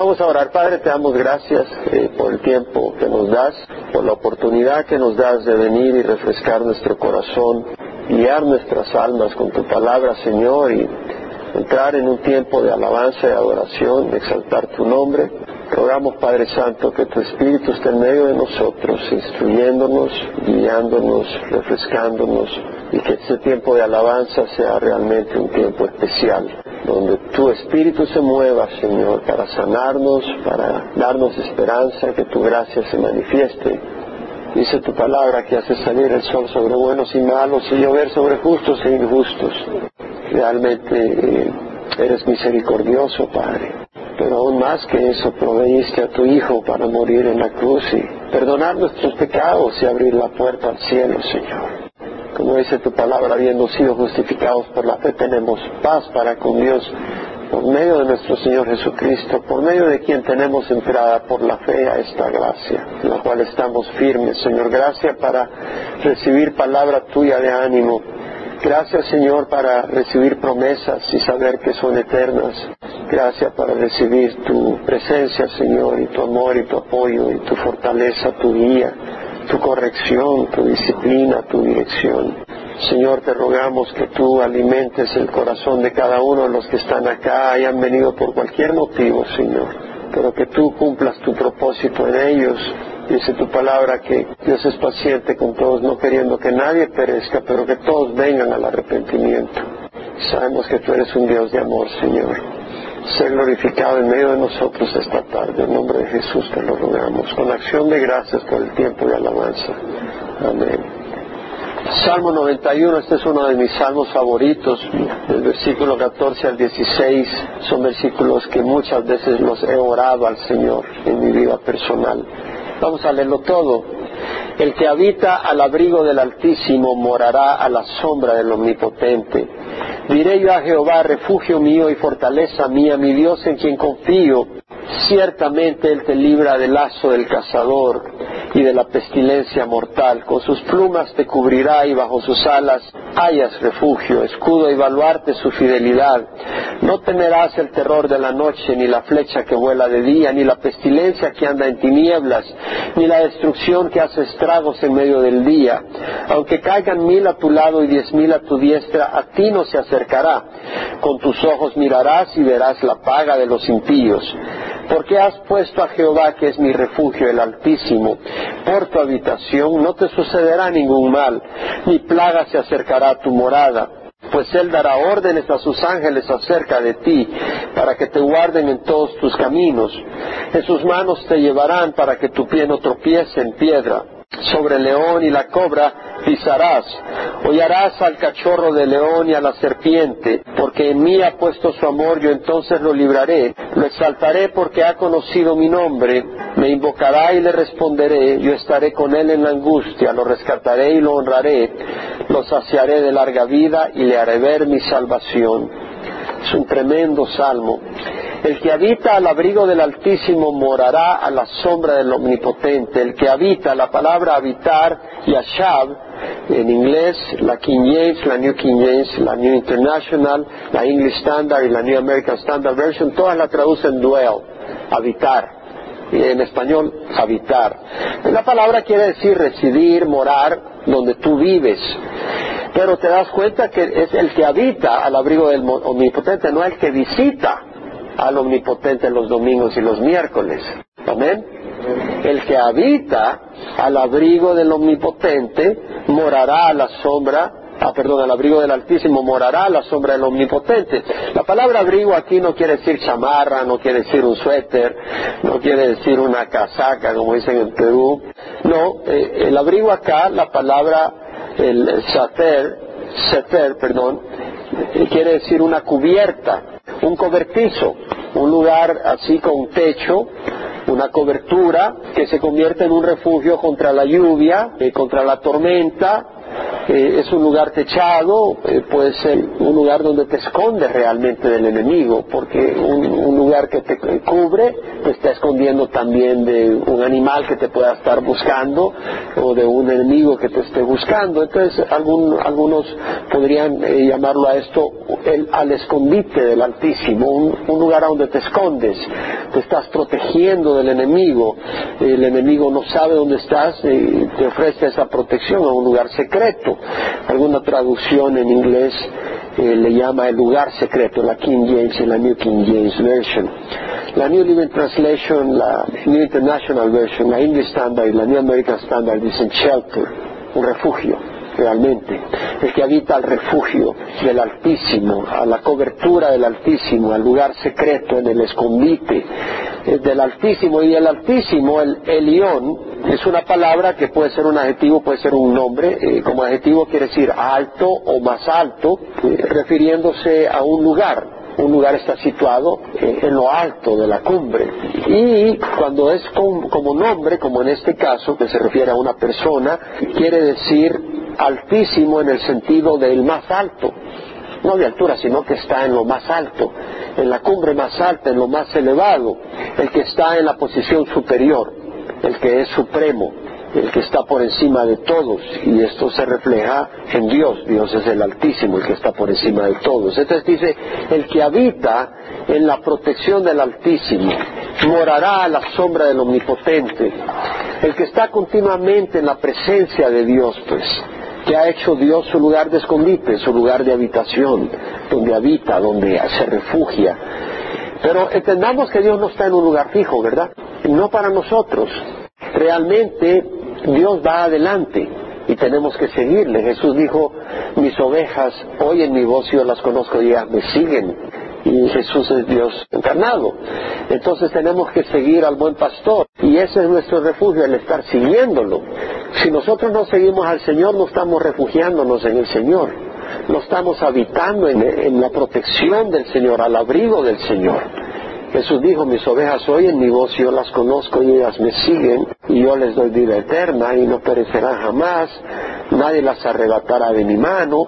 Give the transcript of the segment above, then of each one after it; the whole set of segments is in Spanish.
Vamos a orar, Padre, te damos gracias eh, por el tiempo que nos das, por la oportunidad que nos das de venir y refrescar nuestro corazón, guiar nuestras almas con tu palabra, Señor, y entrar en un tiempo de alabanza y adoración, de exaltar tu nombre. Rogamos, Padre Santo, que tu Espíritu esté en medio de nosotros, instruyéndonos, guiándonos, refrescándonos, y que este tiempo de alabanza sea realmente un tiempo especial, donde tu Espíritu se mueva, Señor, para sanarnos, para darnos esperanza, que tu gracia se manifieste. Dice tu palabra que hace salir el sol sobre buenos y malos y llover sobre justos e injustos. Realmente eh, eres misericordioso, Padre. Pero aún más que eso, proveíste a tu Hijo para morir en la cruz y perdonar nuestros pecados y abrir la puerta al cielo, Señor. Como dice tu palabra, habiendo sido justificados por la fe, tenemos paz para con Dios por medio de nuestro Señor Jesucristo, por medio de quien tenemos entrada por la fe a esta gracia, en la cual estamos firmes. Señor, gracias para recibir palabra tuya de ánimo. Gracias, Señor, para recibir promesas y saber que son eternas. Gracias para recibir tu presencia, Señor, y tu amor y tu apoyo y tu fortaleza, tu guía, tu corrección, tu disciplina, tu dirección. Señor, te rogamos que tú alimentes el corazón de cada uno de los que están acá, hayan venido por cualquier motivo, Señor, pero que tú cumplas tu propósito en ellos. Dice tu palabra que Dios es paciente con todos, no queriendo que nadie perezca, pero que todos vengan al arrepentimiento. Sabemos que tú eres un Dios de amor, Señor. Ser glorificado en medio de nosotros esta tarde. En nombre de Jesús te lo rogamos. Con acción de gracias por el tiempo de alabanza. Amén. Salmo 91, este es uno de mis salmos favoritos, del versículo 14 al 16, son versículos que muchas veces los he orado al Señor en mi vida personal. Vamos a leerlo todo. El que habita al abrigo del Altísimo morará a la sombra del Omnipotente. Diré yo a Jehová, refugio mío y fortaleza mía, mi Dios en quien confío. Ciertamente Él te libra del lazo del cazador y de la pestilencia mortal. Con sus plumas te cubrirá y bajo sus alas hayas refugio, escudo y baluarte su fidelidad. No temerás el terror de la noche, ni la flecha que vuela de día, ni la pestilencia que anda en tinieblas, ni la destrucción que hace estragos en medio del día. Aunque caigan mil a tu lado y diez mil a tu diestra, a ti no se acercará. Con tus ojos mirarás y verás la paga de los impíos. Porque has puesto a Jehová, que es mi refugio, el Altísimo, por tu habitación, no te sucederá ningún mal, ni plaga se acercará a tu morada. Pues Él dará órdenes a sus ángeles acerca de ti, para que te guarden en todos tus caminos. En sus manos te llevarán para que tu pie no tropiece en piedra sobre el león y la cobra pisarás, hollarás al cachorro de león y a la serpiente, porque en mí ha puesto su amor, yo entonces lo libraré, lo exaltaré porque ha conocido mi nombre, me invocará y le responderé, yo estaré con él en la angustia, lo rescataré y lo honraré, lo saciaré de larga vida y le haré ver mi salvación. Es un tremendo salmo. El que habita al abrigo del Altísimo morará a la sombra del Omnipotente. El que habita, la palabra habitar, Yashab, en inglés, la King James, la New King James, la New International, la English Standard y la New American Standard Version, todas la traducen dwell, habitar. En español, habitar. La palabra quiere decir residir, morar, donde tú vives. Pero te das cuenta que es el que habita al abrigo del Omnipotente, no el que visita al Omnipotente los domingos y los miércoles. Amén. El que habita al abrigo del Omnipotente morará a la sombra, ah, perdón, al abrigo del Altísimo morará a la sombra del Omnipotente. La palabra abrigo aquí no quiere decir chamarra, no quiere decir un suéter, no quiere decir una casaca, como dicen en Perú. No, eh, el abrigo acá, la palabra, el sater, seter, perdón, eh, quiere decir una cubierta, un cobertizo, un lugar así con techo, una cobertura que se convierte en un refugio contra la lluvia, eh, contra la tormenta, eh, es un lugar techado, eh, puede ser un lugar donde te escondes realmente del enemigo, porque un, lugar que te cubre te está escondiendo también de un animal que te pueda estar buscando o de un enemigo que te esté buscando. Entonces algunos podrían eh, llamarlo a esto el, al escondite del Altísimo, un, un lugar a donde te escondes, te estás protegiendo del enemigo, el enemigo no sabe dónde estás y te ofrece esa protección a un lugar secreto. Alguna traducción en inglés eh, le llama el lugar secreto, la King James y la New King James Version. La New Living Translation, la New International Version, la English Standard y la New American Standard dicen shelter, un refugio realmente, el que habita al refugio del Altísimo, a la cobertura del Altísimo, al lugar secreto, en el escondite eh, del Altísimo. Y el Altísimo, el Elión, es una palabra que puede ser un adjetivo, puede ser un nombre. Eh, como adjetivo quiere decir alto o más alto, eh, refiriéndose a un lugar un lugar está situado en lo alto de la cumbre. Y cuando es como nombre, como en este caso, que se refiere a una persona, quiere decir altísimo en el sentido del más alto, no de altura, sino que está en lo más alto, en la cumbre más alta, en lo más elevado, el que está en la posición superior, el que es supremo, el que está por encima de todos, y esto se refleja en Dios, Dios es el Altísimo, el que está por encima de todos. Entonces dice, el que habita en la protección del Altísimo, morará a la sombra del Omnipotente, el que está continuamente en la presencia de Dios, pues, que ha hecho Dios su lugar de escondite, su lugar de habitación, donde habita, donde se refugia. Pero entendamos que Dios no está en un lugar fijo, ¿verdad? No para nosotros. Realmente Dios va adelante y tenemos que seguirle. Jesús dijo, mis ovejas oyen mi voz las conozco y ya me siguen y Jesús es Dios encarnado. Entonces tenemos que seguir al buen pastor y ese es nuestro refugio, el estar siguiéndolo. Si nosotros no seguimos al Señor, no estamos refugiándonos en el Señor, no estamos habitando en, la protección del Señor, al abrigo del Señor. Jesús dijo, mis ovejas oyen mi voz, yo las conozco y ellas me siguen, y yo les doy vida eterna y no perecerán jamás, nadie las arrebatará de mi mano,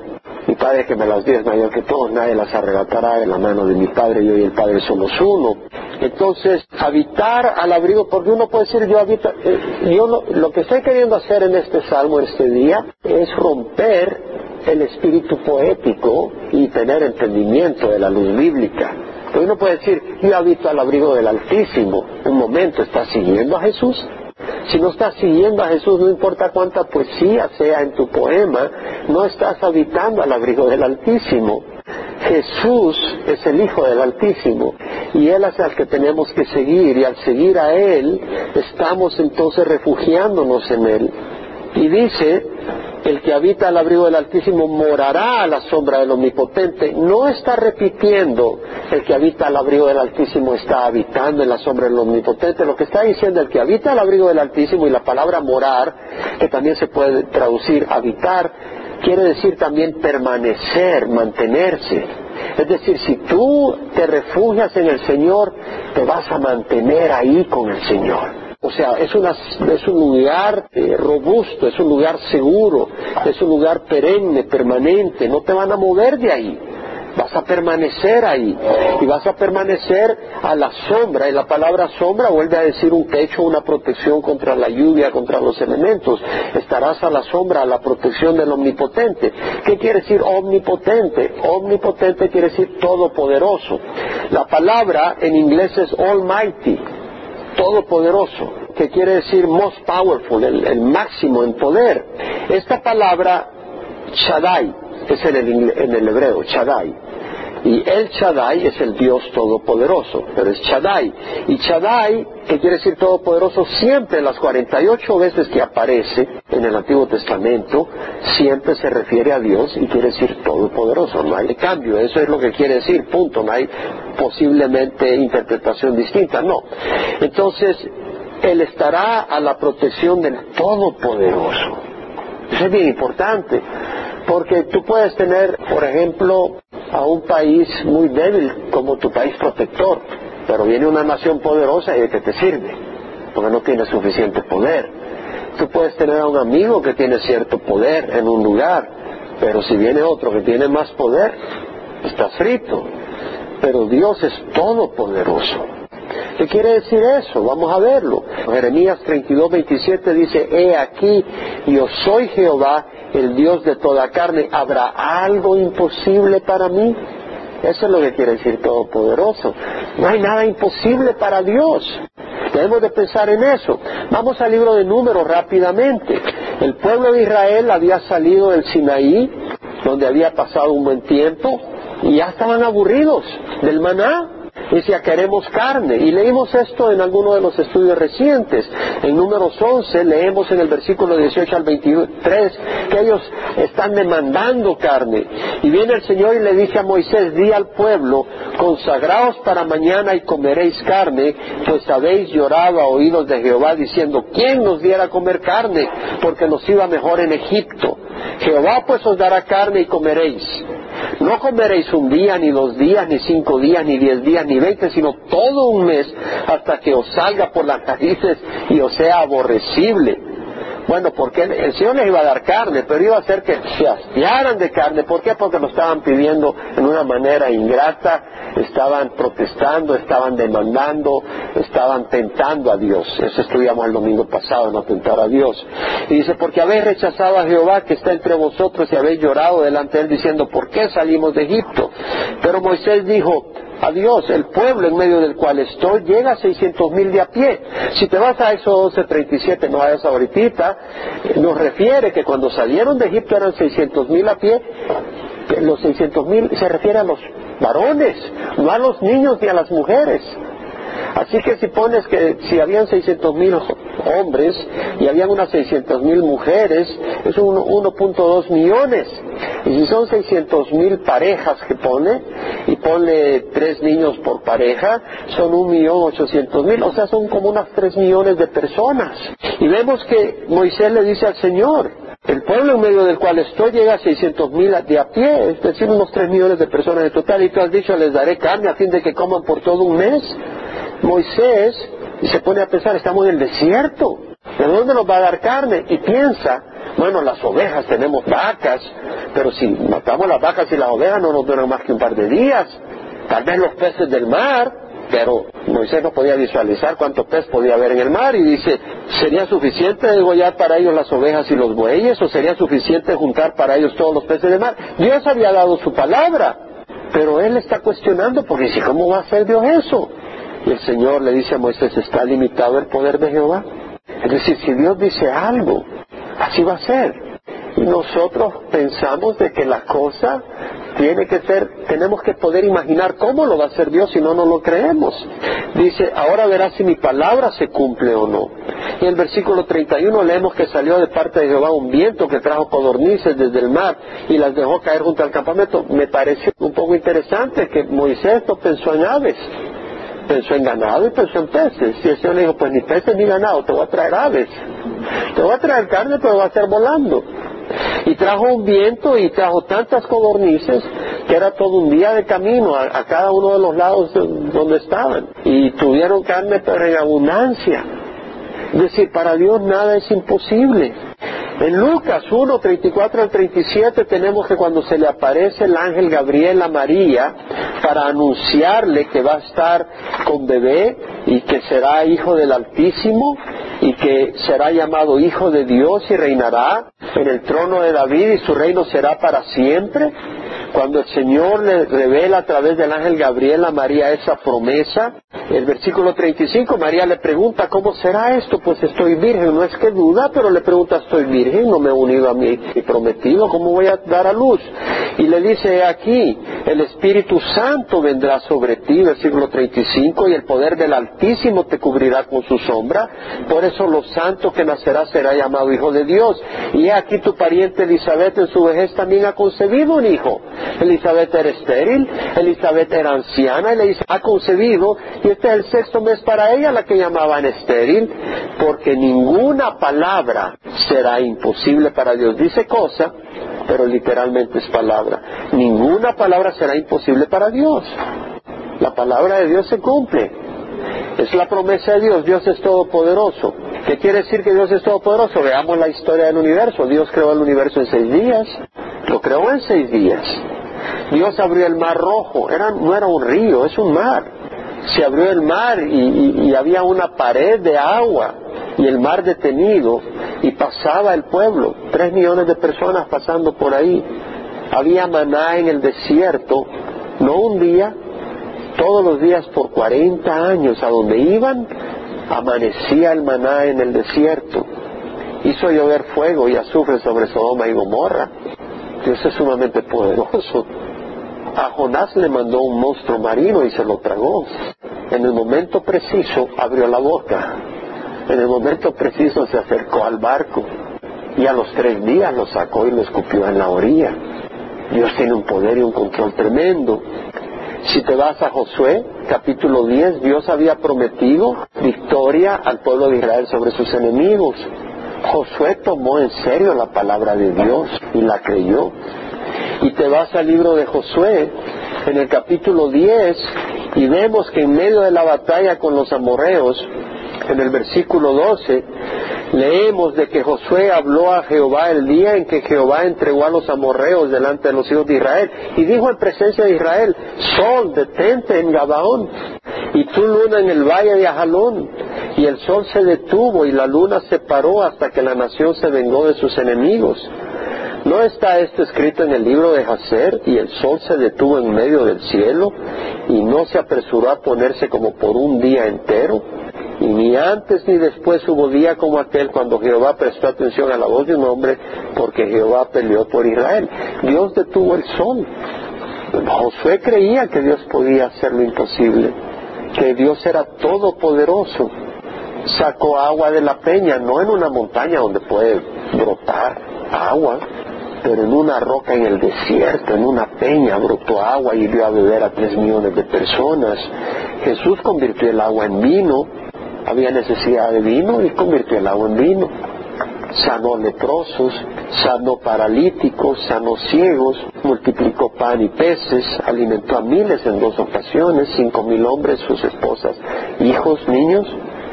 mi Padre que me las dio es mayor que todos, nadie las arrebatará de la mano de mi Padre, yo y el Padre somos uno. Entonces, habitar al abrigo, porque uno puede decir, yo habito, eh, yo lo, que estoy queriendo hacer en este salmo, este día, es romper el espíritu poético y tener entendimiento de la luz bíblica. Porque uno puede decir, yo habito al abrigo del Altísimo. Un momento, ¿estás siguiendo a Jesús? Si no estás siguiendo a Jesús, no importa cuánta poesía sea en tu poema, no estás habitando al abrigo del Altísimo. Jesús es el Hijo del Altísimo y Él es al que tenemos que seguir y al seguir a Él estamos entonces refugiándonos en Él. Y dice el que habita al abrigo del Altísimo morará a la sombra del Omnipotente. No está repitiendo el que habita al abrigo del Altísimo está habitando en la sombra del Omnipotente. Lo que está diciendo el que habita al abrigo del Altísimo y la palabra morar, que también se puede traducir habitar, quiere decir también permanecer, mantenerse. Es decir, si tú te refugias en el Señor, te vas a mantener ahí con el Señor. O sea, es, es un lugar eh, robusto, es un lugar seguro, es un lugar perenne, permanente, no te van a mover de ahí. Vas a permanecer ahí y vas a permanecer a la sombra. Y la palabra sombra vuelve a decir un techo, una protección contra la lluvia, contra los elementos. Estarás a la sombra, a la protección del omnipotente. ¿Qué quiere decir omnipotente? Omnipotente quiere decir todopoderoso. La palabra en inglés es almighty todopoderoso, que quiere decir most powerful, el, máximo en poder. Esta palabra Shaddai es en el, en el hebreo, Shaddai. Y el Shaddai es el Dios todopoderoso, pero es Shaddai. Y Shaddai, que quiere decir todopoderoso, siempre las 48 veces que aparece en el Antiguo Testamento, siempre se refiere a Dios y quiere decir todopoderoso. No hay cambio, eso es lo que quiere decir, punto. No hay posiblemente interpretación distinta, no. Entonces, Él estará a la protección del Todopoderoso. Eso es bien importante, porque tú puedes tener, por ejemplo, a un país muy débil como tu país protector, pero viene una nación poderosa y que te sirve, porque no tiene suficiente poder. Tú puedes tener a un amigo que tiene cierto poder en un lugar, pero si viene otro que tiene más poder, estás frito. Pero Dios es todopoderoso. ¿Qué quiere decir eso? Vamos a verlo. Jeremías 32, 27 dice, He aquí, yo soy Jehová, el Dios de toda carne. ¿Habrá algo imposible para mí? Eso es lo que quiere decir Todopoderoso. No hay nada imposible para Dios. Debemos de pensar en eso. Vamos al libro de números rápidamente. El pueblo de Israel había salido del Sinaí, donde había pasado un buen tiempo, y ya estaban aburridos del maná decía queremos carne. Y leímos esto en alguno de los estudios recientes. En números 11 leemos en el versículo 18 al 23 que ellos están demandando carne. Y viene el Señor y le dice a Moisés, di al pueblo, consagraos para mañana y comeréis carne, pues habéis llorado a oídos de Jehová diciendo, ¿quién nos diera a comer carne? Porque nos iba mejor en Egipto. Jehová pues os dará carne y comeréis. No comeréis un día, ni dos días, ni cinco días, ni diez días, ni veinte, sino todo un mes hasta que os salga por las narices y os sea aborrecible. Bueno, porque el Señor les iba a dar carne, pero iba a hacer que se hastiaran de carne. ¿Por qué? Porque lo estaban pidiendo en una manera ingrata, estaban protestando, estaban demandando, estaban tentando a Dios. Eso estudiamos el domingo pasado, no tentar a Dios. Y dice, porque habéis rechazado a Jehová que está entre vosotros y habéis llorado delante de él diciendo, ¿por qué salimos de Egipto? Pero Moisés dijo, a Dios, el pueblo en medio del cual estoy llega a 600 mil de a pie. Si te vas a eso 12.37, no a esa ahorita, nos refiere que cuando salieron de Egipto eran 600 mil a pie, los 600 mil se refiere a los varones, no a los niños ni a las mujeres. Así que si pones que si habían 600 mil hombres y habían unas 600 mil mujeres, es 1.2 millones. Y si son 600 mil parejas que pone, y pone tres niños por pareja, son 1.800.000, o sea, son como unas 3 millones de personas. Y vemos que Moisés le dice al Señor, el pueblo en medio del cual estoy llega a 600 mil de a pie, es decir, unos 3 millones de personas en total, y tú has dicho, les daré carne a fin de que coman por todo un mes. Moisés se pone a pensar, estamos en el desierto, ¿de dónde nos va a dar carne? Y piensa, bueno, las ovejas, tenemos vacas, pero si matamos las vacas y las ovejas no nos duran más que un par de días. Tal vez los peces del mar, pero Moisés no podía visualizar cuántos peces podía haber en el mar y dice, ¿sería suficiente degollar para ellos las ovejas y los bueyes o sería suficiente juntar para ellos todos los peces del mar? Dios había dado su palabra, pero él está cuestionando porque dice, ¿cómo va a hacer Dios eso? Y el Señor le dice a Moisés, ¿está limitado el poder de Jehová? Es decir, si Dios dice algo, así va a ser. Y nosotros pensamos de que la cosa tiene que ser, tenemos que poder imaginar cómo lo va a hacer Dios si no, no lo creemos. Dice, ahora verás si mi palabra se cumple o no. Y en el versículo 31 leemos que salió de parte de Jehová un viento que trajo codornices desde el mar y las dejó caer junto al campamento. Me pareció un poco interesante que Moisés no pensó en aves pensó en ganado y pensó en peces. Y el Señor le dijo, pues ni peces ni ganado, te voy a traer aves. Te voy a traer carne, pero va a estar volando. Y trajo un viento y trajo tantas codornices que era todo un día de camino a, cada uno de los lados donde estaban. Y tuvieron carne, pero en abundancia. Es decir, para Dios nada es imposible. En Lucas 1, 34 al 37 tenemos que cuando se le aparece el ángel Gabriel a María para anunciarle que va a estar con bebé y que será hijo del Altísimo y que será llamado hijo de Dios y reinará en el trono de David y su reino será para siempre. Cuando el Señor le revela a través del ángel Gabriel a María esa promesa, el versículo 35, María le pregunta, ¿cómo será esto? Pues estoy virgen, no es que duda, pero le pregunta, estoy virgen, no me he unido a mi, prometido, ¿cómo voy a dar a luz? Y le dice aquí, el Espíritu Santo vendrá sobre ti, versículo 35, y el poder del Altísimo te cubrirá con su sombra, por eso lo santo que nacerá será llamado Hijo de Dios. Y aquí tu pariente Elizabeth en su vejez también ha concebido un hijo. Elizabeth era estéril, Elizabeth era anciana, y le dice, ha concebido, y este es el sexto mes para ella, la que llamaban estéril, porque ninguna palabra será imposible para Dios. Dice cosa, pero literalmente es palabra. Ninguna palabra será imposible para Dios. La palabra de Dios se cumple. Es la promesa de Dios. Dios es todopoderoso. ¿Qué quiere decir que Dios es todopoderoso? Veamos la historia del universo. Dios creó el universo en seis días. Lo creó en seis días. Dios abrió el mar rojo. Era, no era un río, es un mar. Se abrió el mar y había una pared de agua y el mar detenido y pasaba el pueblo. Tres millones de personas pasando por ahí. Había maná en el desierto, no un día, todos los días por 40 años, a donde iban, amanecía el maná en el desierto. Hizo llover fuego y azufre sobre Sodoma y Gomorra. Dios es sumamente poderoso. A Jonás le mandó un monstruo marino y se lo tragó. En el momento preciso abrió la boca. En el momento preciso se acercó al barco. Y a los tres días lo sacó y lo escupió en la orilla. Dios tiene un poder y un control tremendo. Si te vas a Josué, capítulo 10, Dios había prometido victoria al pueblo de Israel sobre sus enemigos. Josué tomó en serio la palabra de Dios y la creyó. Y te vas al libro de Josué, en el capítulo 10, y vemos que en medio de la batalla con los amorreos, en el versículo 12, leemos de que Josué habló a Jehová el día en que Jehová entregó a los amorreos delante de los hijos de Israel y dijo en presencia de Israel, sol, detente en Gabaón y tu luna en el valle de Ajalón. Y el sol se detuvo y la luna se paró hasta que la nación se vengó de sus enemigos. ¿No está esto escrito en el libro de Jacer? Y el sol se detuvo en medio del cielo y no se apresuró a ponerse como por un día entero. Y ni antes ni después hubo día como aquel cuando Jehová prestó atención a la voz de un hombre, porque Jehová peleó por Israel. Dios detuvo el sol. Josué creía que Dios podía hacer lo imposible, que Dios era todopoderoso. Sacó agua de la peña, no en una montaña donde puede brotar agua, pero en una roca en el desierto, en una peña, brotó agua y dio a beber a tres millones de personas. Jesús convirtió el agua en vino, había necesidad de vino y convirtió el agua en vino. Sanó leprosos, sanó paralíticos, sanó ciegos, multiplicó pan y peces, alimentó a miles en dos ocasiones, cinco mil hombres, sus esposas, hijos, niños,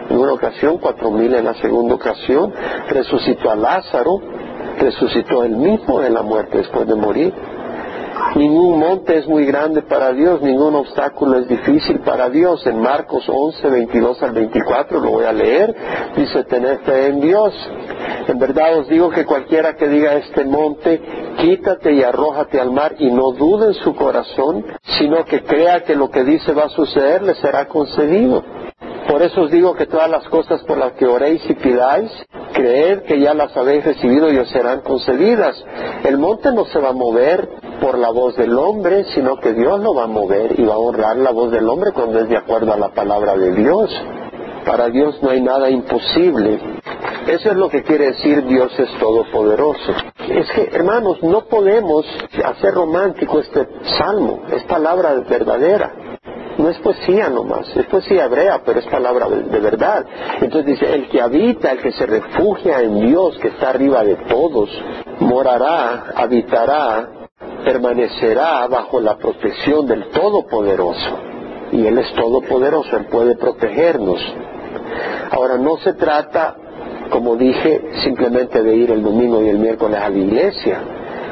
en una ocasión, cuatro mil en la segunda ocasión, resucitó a Lázaro, resucitó él mismo de la muerte después de morir. Ningún monte es muy grande para Dios, ningún obstáculo es difícil para Dios. En Marcos 11, 22 al 24, lo voy a leer, dice, tener en Dios. En verdad os digo que cualquiera que diga este monte, quítate y arrójate al mar y no dude en su corazón, sino que crea que lo que dice va a suceder, le será concedido. Por eso os digo que todas las cosas por las que oréis y pidáis, creed que ya las habéis recibido y os serán concedidas. El monte no se va a mover por la voz del hombre, sino que Dios lo va a mover y va a honrar la voz del hombre cuando es de acuerdo a la palabra de Dios. Para Dios no hay nada imposible. Eso es lo que quiere decir Dios es todopoderoso. Es que, hermanos, no podemos hacer romántico este salmo, es palabra verdadera no es poesía nomás, es poesía hebrea, pero es palabra de, verdad. Entonces dice, el que habita, el que se refugia en Dios, que está arriba de todos, morará, habitará, permanecerá bajo la protección del Todopoderoso. Y Él es todopoderoso, Él puede protegernos. Ahora, no se trata, como dije, simplemente de ir el domingo y el miércoles a la iglesia,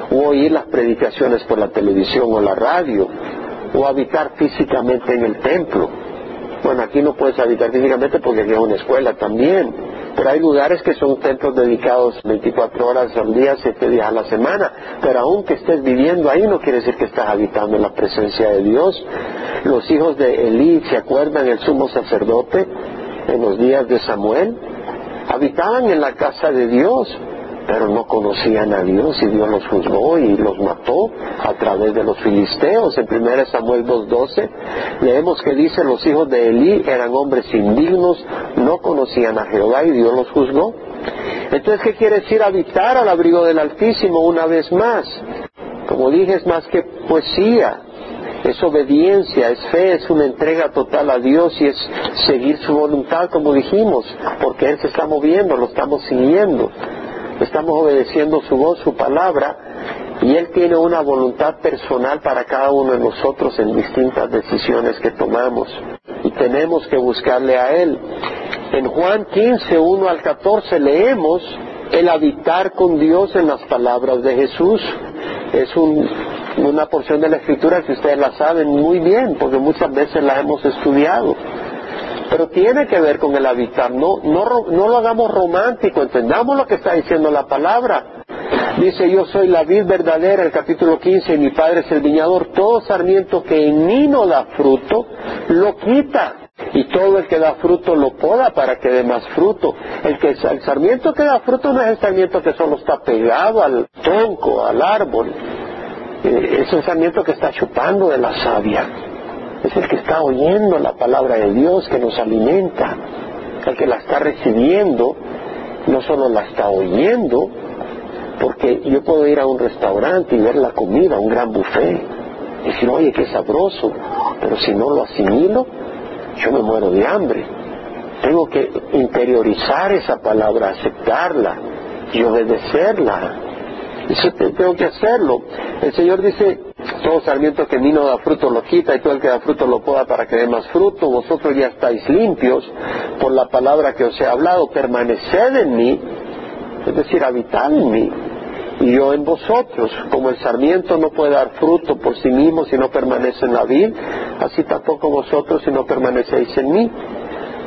o oír las predicaciones por la televisión o la radio, o habitar físicamente en el templo. Bueno, aquí no puedes habitar físicamente porque aquí una escuela también, pero hay lugares que son templos dedicados 24 horas al día, 7 días a la semana, pero aunque estés viviendo ahí no quiere decir que estás habitando en la presencia de Dios. Los hijos de Elí, ¿se acuerdan el sumo sacerdote en los días de Samuel? Habitaban en la casa de Dios, pero no conocían a Dios y Dios los juzgó y los mató a través de los filisteos. En 1 Samuel 2.12 leemos que dice los hijos de Elí eran hombres indignos, no conocían a Jehová y Dios los juzgó. Entonces, ¿qué quiere decir habitar al abrigo del Altísimo una vez más? Como dije, es más que poesía, es obediencia, es fe, es una entrega total a Dios y es seguir su voluntad, como dijimos, porque Él se está moviendo, lo estamos siguiendo estamos obedeciendo su voz, su palabra, y Él tiene una voluntad personal para cada uno de nosotros en distintas decisiones que tomamos. Y tenemos que buscarle a Él. En Juan 15, 1 al 14 leemos el habitar con Dios en las palabras de Jesús. Es una porción de la escritura que ustedes la saben muy bien, porque muchas veces la hemos estudiado. Pero tiene que ver con el habitar, no, no, no lo hagamos romántico, entendamos lo que está diciendo la palabra. Dice, yo soy la vid verdadera, el capítulo 15, y mi padre es el viñador. Todo sarmiento que en mí no da fruto, lo quita. Y todo el que da fruto lo poda para que dé más fruto. El, que, el sarmiento que da fruto no es el sarmiento que solo está pegado al tronco, al árbol. Eh, es el sarmiento que está chupando de la savia. Es el que está oyendo la palabra de Dios que nos alimenta. El que la está recibiendo, no solo la está oyendo, porque yo puedo ir a un restaurante y ver la comida, un gran buffet, y decir, oye, qué sabroso, pero si no lo asimilo, yo me muero de hambre. Tengo que interiorizar esa palabra, aceptarla y obedecerla. Eso tengo que hacerlo. El Señor dice, todo sarmiento que mí no da fruto lo quita y todo el que da fruto lo poda para que dé más fruto. Vosotros ya estáis limpios por la palabra que os he hablado. Permaneced en mí, es decir, habitad en mí y yo en vosotros. Como el sarmiento no puede dar fruto por sí mismo si no permanece en la vid, así tampoco vosotros si no permanecéis en mí.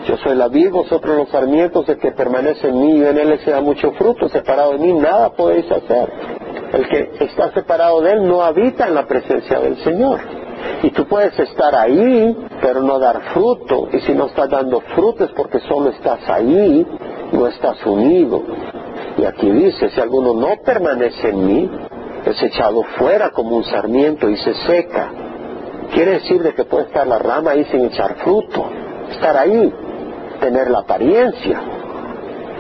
Yo soy la vid, vosotros los sarmientos, el que permanece en mí y en él se da mucho fruto, separado de mí nada podéis hacer. El que está separado de él no habita en la presencia del Señor. Y tú puedes estar ahí, pero no dar fruto. Y si no estás dando fruto es porque solo estás ahí, no estás unido. Y aquí dice, si alguno no permanece en mí, es echado fuera como un sarmiento y se seca. Quiere decir de que puede estar la rama ahí sin echar fruto, estar ahí, tener la apariencia,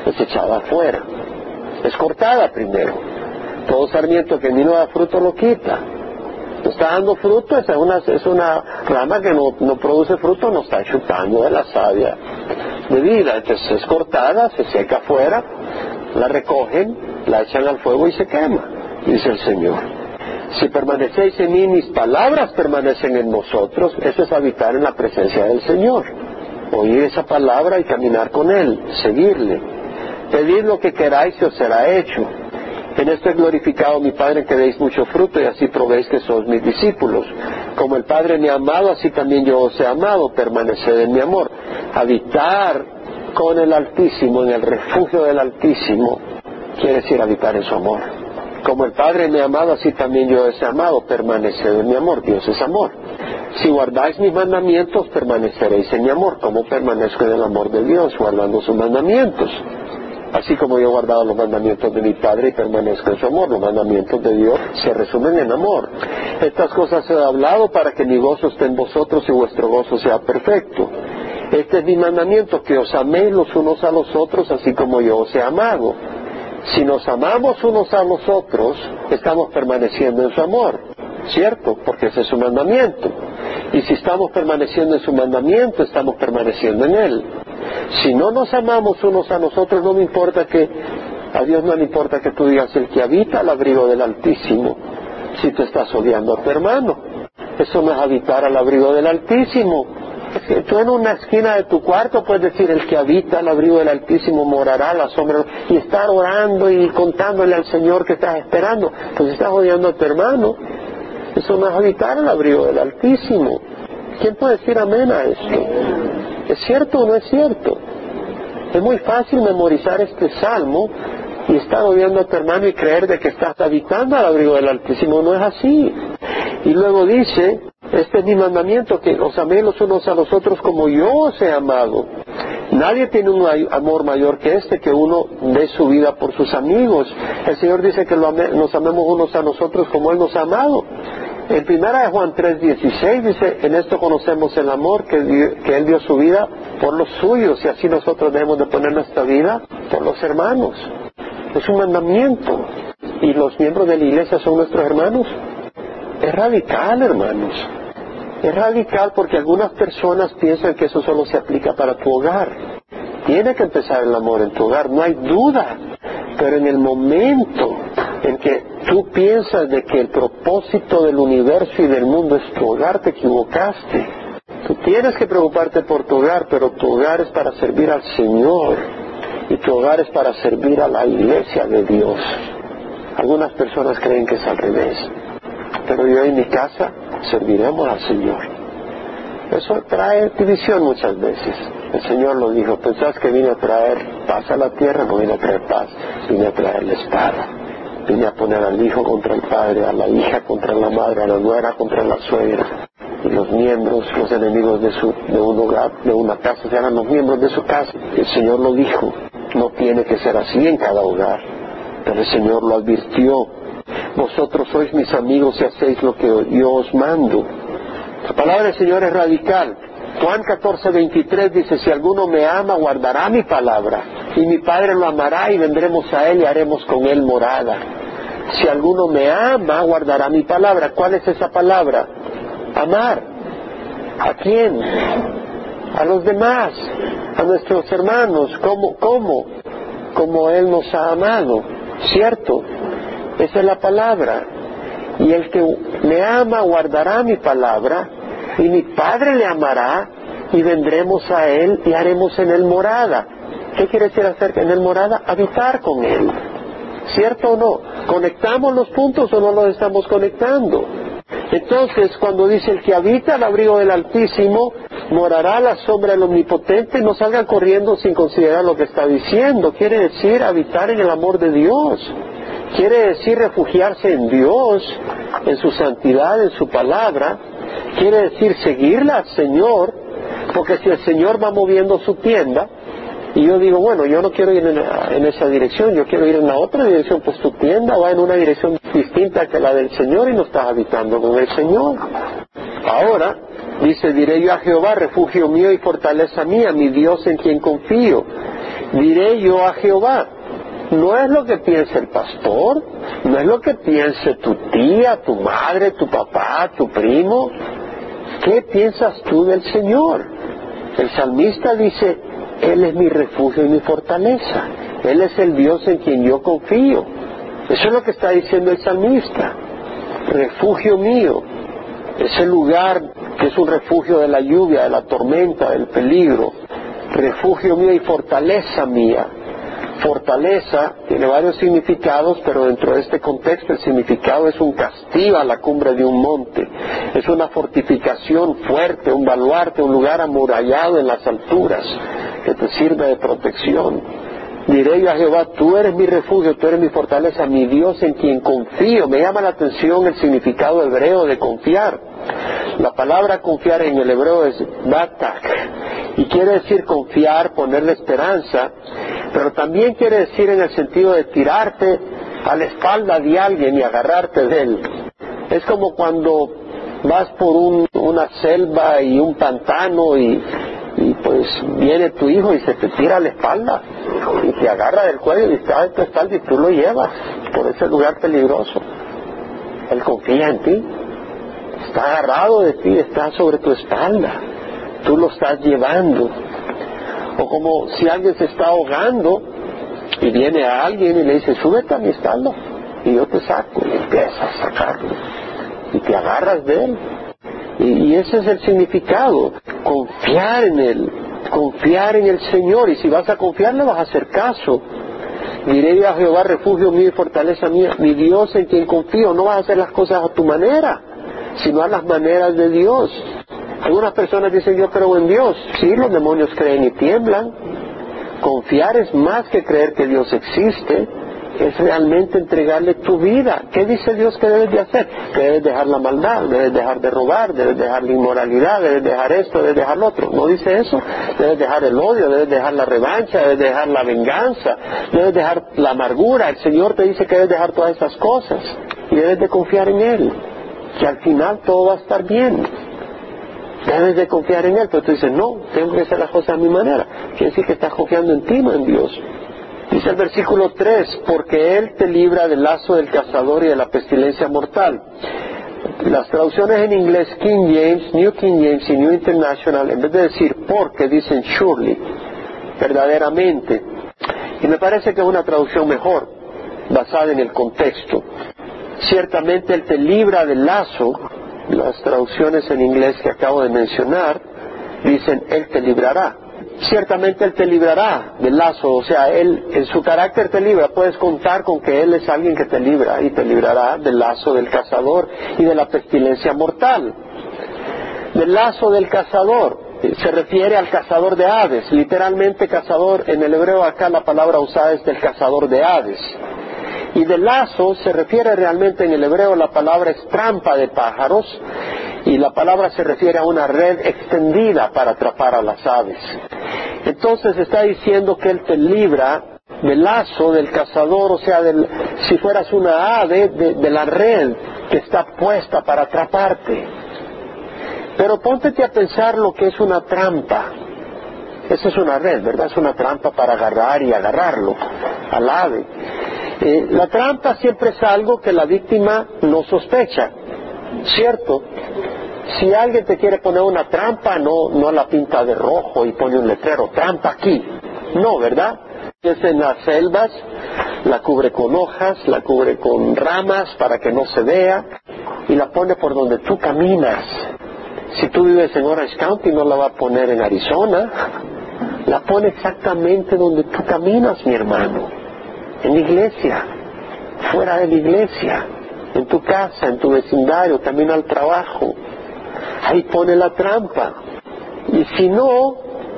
es echada afuera, es cortada primero. Todo sarmiento que ni no da fruto lo quita. Está dando fruto, es una, es una rama que no, no produce fruto, no está chupando de la savia de vida. Entonces es cortada, se seca afuera, la recogen, la echan al fuego y se quema, dice el Señor. Si permanecéis en mí, mis palabras permanecen en vosotros, eso es habitar en la presencia del Señor. Oír esa palabra y caminar con Él, seguirle. Pedid lo que queráis y os será hecho. En esto he glorificado mi Padre que deis mucho fruto y así probéis que sois mis discípulos. Como el Padre me ha amado, así también yo os he amado, permaneced en mi amor. Habitar con el Altísimo, en el refugio del Altísimo, quiere decir habitar en su amor. Como el Padre me ha amado, así también yo os he amado, permaneced en mi amor. Dios es amor. Si guardáis mis mandamientos, permaneceréis en mi amor. como permanezco en el amor de Dios? Guardando sus mandamientos. Así como yo he guardado los mandamientos de mi Padre y permanezco en su amor, los mandamientos de Dios se resumen en amor. Estas cosas he hablado para que mi gozo esté en vosotros y vuestro gozo sea perfecto. Este es mi mandamiento, que os améis los unos a los otros, así como yo os he amado. Si nos amamos unos a los otros, estamos permaneciendo en su amor, ¿cierto? Porque ese es su mandamiento. Y si estamos permaneciendo en su mandamiento, estamos permaneciendo en él. Si no nos amamos unos a nosotros, no me importa que, a Dios no le importa que tú digas el que habita al abrigo del Altísimo, si tú estás odiando a tu hermano. Eso no es habitar al abrigo del Altísimo. Tú en una esquina de tu cuarto puedes decir, el que habita al abrigo del Altísimo morará a la sombra, y estar orando y contándole al Señor que estás esperando, pues estás odiando a tu hermano. Eso no es habitar al abrigo del Altísimo. ¿Quién puede decir amén a esto? ¿Es cierto o no es cierto? Es muy fácil memorizar este salmo y estar odiando a tu hermano y creer de que estás habitando al abrigo del Altísimo. No es así. Y luego dice, este es mi mandamiento, que os améis los unos a los otros como yo os he amado. Nadie tiene un amor mayor que este, que uno dé su vida por sus amigos. El Señor dice que nos amemos unos a nosotros como Él nos ha amado. En primera de Juan 3:16 dice, en esto conocemos el amor que, que Él dio su vida por los suyos y así nosotros debemos de poner nuestra vida por los hermanos. Es un mandamiento. ¿Y los miembros de la iglesia son nuestros hermanos? Es radical, hermanos. Es radical porque algunas personas piensan que eso solo se aplica para tu hogar. Tiene que empezar el amor en tu hogar, no hay duda. Pero en el momento en que tú piensas de que el propósito del universo y del mundo es tu hogar, te equivocaste. Tú tienes que preocuparte por tu hogar, pero tu hogar es para servir al Señor y tu hogar es para servir a la iglesia de Dios. Algunas personas creen que es al revés, pero yo en mi casa serviremos al Señor. Eso trae división muchas veces. El Señor lo dijo, pensás que vine a traer paz a la tierra, no vine a traer paz, vine a traer la espada. Vine a poner al hijo contra el padre, a la hija contra la madre, a la nuera contra la suegra. Y los miembros, los enemigos de, su, de un hogar, de una casa, serán los miembros de su casa. El Señor lo dijo, no tiene que ser así en cada hogar. Pero el Señor lo advirtió. Vosotros sois mis amigos y hacéis lo que yo os mando. La palabra del Señor es radical. Juan 14, 23 dice, si alguno me ama, guardará mi palabra, y mi Padre lo amará, y vendremos a él y haremos con él morada. Si alguno me ama, guardará mi palabra. ¿Cuál es esa palabra? Amar. ¿A quién? A los demás, a nuestros hermanos. ¿Cómo? ¿Cómo? Como Él nos ha amado. ¿Cierto? Esa es la palabra. Y el que me ama guardará mi palabra, y mi Padre le amará, y vendremos a Él y haremos en Él morada. ¿Qué quiere decir hacer en Él morada? Habitar con Él. ¿Cierto o no? ¿Conectamos los puntos o no los estamos conectando? Entonces, cuando dice el que habita al abrigo del Altísimo, morará a la sombra del Omnipotente, no salgan corriendo sin considerar lo que está diciendo. Quiere decir habitar en el amor de Dios. Quiere decir refugiarse en Dios, en su santidad, en su palabra. Quiere decir seguirla Señor, porque si el Señor va moviendo su tienda, y yo digo, bueno, yo no quiero ir en, esa dirección, yo quiero ir en la otra dirección, pues tu tienda va en una dirección distinta que la del Señor y no estás habitando con el Señor. Ahora, dice, diré yo a Jehová, refugio mío y fortaleza mía, mi Dios en quien confío. Diré yo a Jehová, no es lo que piense el pastor, no es lo que piense tu tía, tu madre, tu papá, tu primo. ¿Qué piensas tú del Señor? El salmista dice, él es mi refugio y mi fortaleza. Él es el Dios en quien yo confío. Eso es lo que está diciendo el salmista. Refugio mío. Ese lugar que es un refugio de la lluvia, de la tormenta, del peligro. Refugio mío y fortaleza mía. Fortaleza tiene varios significados, pero dentro de este contexto el significado es un castillo a la cumbre de un monte. Es una fortificación fuerte, un baluarte, un lugar amurallado en las alturas que te sirve de protección. Diré yo a Jehová, tú eres mi refugio, tú eres mi fortaleza, mi Dios en quien confío. Me llama la atención el significado hebreo de confiar. La palabra confiar en el hebreo es batak y quiere decir confiar, ponerle esperanza, pero también quiere decir en el sentido de tirarte a la espalda de alguien y agarrarte de él. Es como cuando vas por una selva y un pantano y pues viene tu hijo y se te tira a la espalda y te agarra del cuello y está en tu espalda y tú lo llevas por ese lugar peligroso. Él confía en ti, está agarrado de ti, está sobre tu espalda, tú lo estás llevando. O como si alguien se está ahogando y viene a alguien y le dice, súbete a mi espalda y yo te saco y empiezas a sacarlo y te agarras de él y, ese es el significado, confiar en Él, confiar en el Señor. Y si vas a confiar, le vas a hacer caso. Diré a Jehová, refugio mío y fortaleza mía, mi Dios en quien confío. No vas a hacer las cosas a tu manera, sino a las maneras de Dios. Algunas personas dicen, yo creo en Dios. Sí, los demonios creen y tiemblan. Confiar es más que creer que Dios existe es realmente entregarle tu vida. ¿Qué dice Dios que debes de hacer? Que debes dejar la maldad, debes dejar de robar, debes dejar la inmoralidad, debes dejar esto, debes dejar lo otro. ¿No dice eso? Debes dejar el odio, debes dejar la revancha, debes dejar la venganza, debes dejar la amargura. El Señor te dice que debes dejar todas esas cosas y debes de confiar en Él, que al final todo va a estar bien. Debes de confiar en Él, pero tú dices, no, tengo que hacer las cosas a mi manera. Quiere decir que estás confiando en ti, no en Dios. Dice el versículo 3, porque Él te libra del lazo del cazador y de la pestilencia mortal. Las traducciones en inglés King James, New King James y New International, en vez de decir porque, dicen surely, verdaderamente. Y me parece que es una traducción mejor, basada en el contexto. Ciertamente Él te libra del lazo, las traducciones en inglés que acabo de mencionar, dicen, Él te librará. Ciertamente Él te librará del lazo, o sea, Él en su carácter te libra. Puedes contar con que Él es alguien que te libra y te librará del lazo del cazador y de la pestilencia mortal. Del lazo del cazador se refiere al cazador de aves. Literalmente cazador, en el hebreo acá la palabra usada es del cazador de aves. Y del lazo se refiere realmente en el hebreo la palabra es trampa de pájaros y la palabra se refiere a una red extendida para atrapar a las aves. Entonces está diciendo que Él te libra del lazo del cazador, o sea, si fueras una ave, de la red que está puesta para atraparte. Pero póntete a pensar lo que es una trampa. Esa es una red, ¿verdad? Es una trampa para agarrar y agarrarlo al ave. La trampa siempre es algo que la víctima no sospecha, ¿cierto? Si alguien te quiere poner una trampa, no, no la pinta de rojo y pone un letrero, trampa aquí. No, ¿verdad? Es en las selvas, la cubre con hojas, la cubre con ramas para que no se vea y la pone por donde tú caminas. Si tú vives en Orange County no la va a poner en Arizona, la pone exactamente donde tú caminas, mi hermano, en la iglesia, fuera de la iglesia, en tu casa, en tu vecindario, también al trabajo. Ahí pone la trampa. Y si no,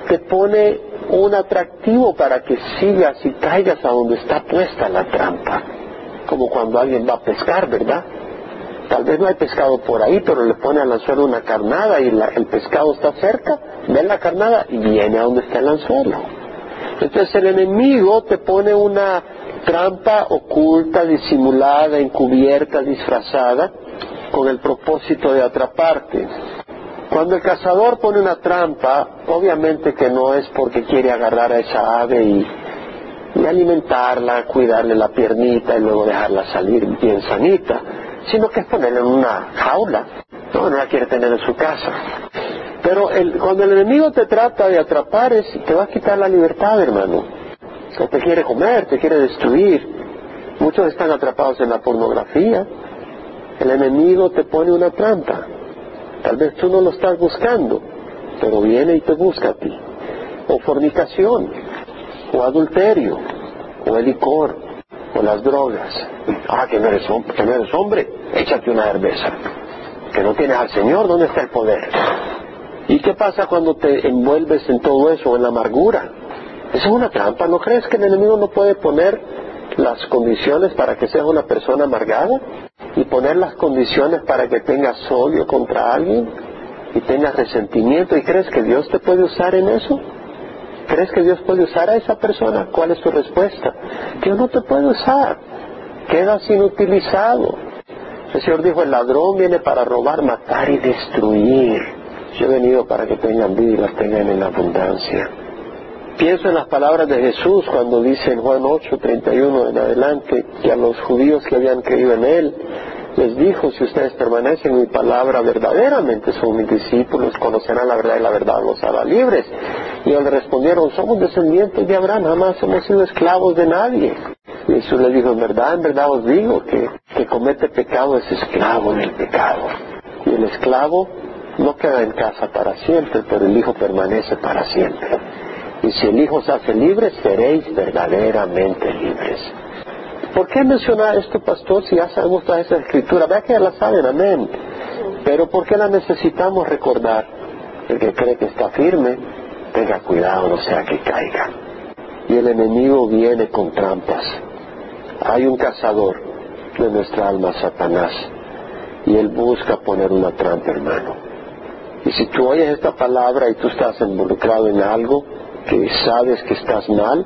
te pone un atractivo para que sigas y caigas a donde está puesta la trampa. Como cuando alguien va a pescar, ¿verdad? Tal vez no hay pescado por ahí, pero le pone al anzuelo una carnada y el pescado está cerca, ve la carnada y viene a donde está el anzuelo. Entonces el enemigo te pone una trampa oculta, disimulada, encubierta, disfrazada, con el propósito de atraparte. Cuando el cazador pone una trampa, obviamente que no es porque quiere agarrar a esa ave y, alimentarla, cuidarle la piernita y luego dejarla salir bien sanita sino que es ponerla en una jaula. No, no la quiere tener en su casa. Pero cuando el enemigo te trata de atrapar, es, te va a quitar la libertad, hermano. O te quiere comer, te quiere destruir. Muchos están atrapados en la pornografía. El enemigo te pone una trampa. Tal vez tú no lo estás buscando, pero viene y te busca a ti. O fornicación, o adulterio, o el licor, o las drogas. Ah, que no eres, que no eres hombre, échate una cerveza. Que no tienes al Señor, ¿dónde está el poder? ¿Y qué pasa cuando te envuelves en todo eso, en la amargura? Esa es una trampa. ¿No crees que el enemigo no puede poner las condiciones para que seas una persona amargada? ¿Y poner las condiciones para que tengas odio contra alguien? ¿Y tengas resentimiento? ¿Y crees que Dios te puede usar en eso? ¿Crees que Dios puede usar a esa persona? ¿Cuál es tu respuesta? Dios no te puede usar. Quedas inutilizado. El Señor dijo, el ladrón viene para robar, matar y destruir. Yo he venido para que tengan vida y las tengan en abundancia. Pienso en las palabras de Jesús cuando dice en Juan 8, 31 en adelante, que a los judíos que habían creído en Él, les dijo, si ustedes permanecen en mi palabra verdaderamente son mis discípulos, conocerán la verdad y la verdad los hará libres. Y ellos le respondieron, somos descendientes de Abraham, jamás hemos sido esclavos de nadie. Y Jesús les dijo, en verdad, en verdad os digo que que comete pecado es esclavo del pecado. Y el esclavo no queda en casa para siempre, pero el Hijo permanece para siempre. Y si el Hijo se hace libre, seréis verdaderamente libres. ¿Por qué mencionar esto, pastor, si ya sabemos toda esa escritura? Vea que ya la saben, amén. Pero ¿por qué la necesitamos recordar? El que cree que está firme, tenga cuidado, no sea que caiga. Y el enemigo viene con trampas. Hay un cazador de nuestra alma, Satanás, y él busca poner una trampa, hermano. Y si tú oyes esta palabra y tú estás involucrado en algo que sabes que estás mal,